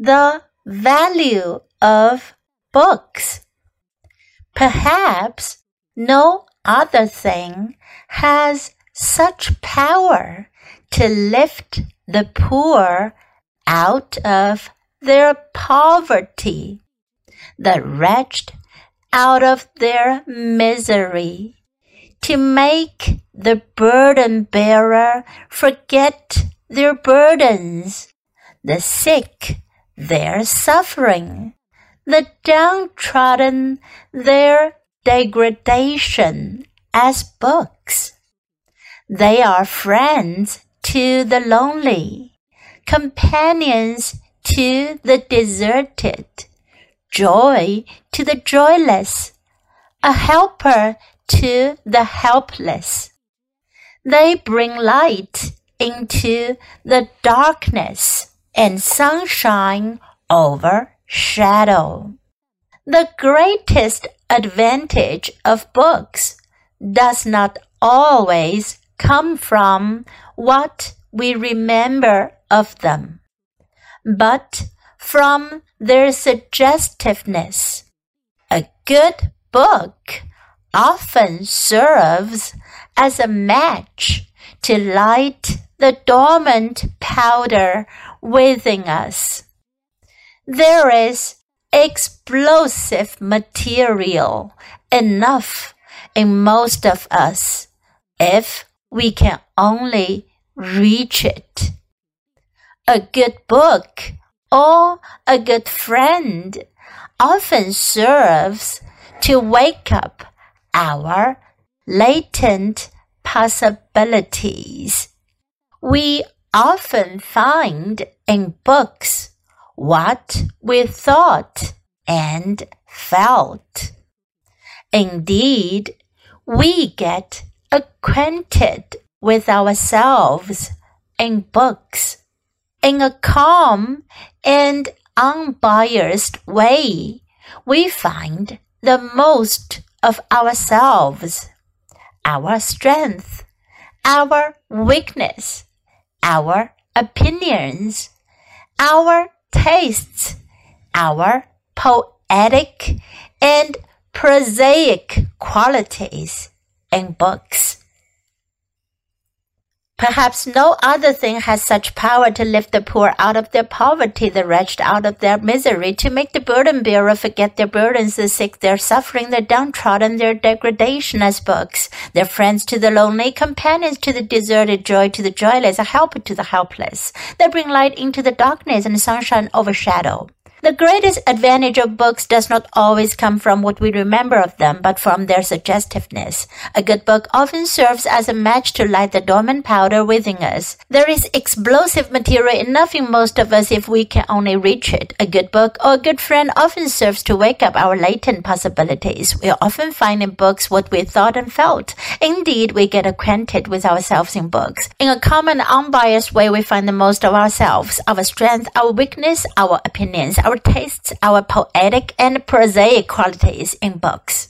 the value of books. Perhaps no other thing has such power to lift the poor out of their poverty, the wretched out of their misery, to make the burden bearer forget their burdens, the sick their suffering, the downtrodden their degradation as books. They are friends to the lonely, companions to the deserted, joy to the joyless, a helper to the helpless. They bring light into the darkness and sunshine over shadow. The greatest advantage of books does not always come from what we remember of them, but from their suggestiveness. A good book often serves as a match to light the dormant powder within us. There is explosive material enough in most of us if we can only reach it. A good book or a good friend often serves to wake up our latent possibilities. We often find in books what we thought and felt. Indeed, we get acquainted with ourselves in books in a calm and unbiased way. We find the most of ourselves, our strength, our weakness, our opinions, our tastes, our poetic and prosaic qualities in books. Perhaps no other thing has such power to lift the poor out of their poverty, the wretched out of their misery, to make the burden bearer forget their burdens, the sick their suffering, the downtrodden their degradation as books, they're friends to the lonely, companions to the deserted, joy to the joyless, a helper to the helpless. They bring light into the darkness and sunshine overshadow. The greatest advantage of books does not always come from what we remember of them, but from their suggestiveness. A good book often serves as a match to light the dormant powder within us. There is explosive material enough in most of us if we can only reach it. A good book or a good friend often serves to wake up our latent possibilities. We often find in books what we thought and felt. Indeed, we get acquainted with ourselves in books. In a common, unbiased way, we find the most of ourselves, our strength, our weakness, our opinions, our tastes, our poetic and prosaic qualities in books.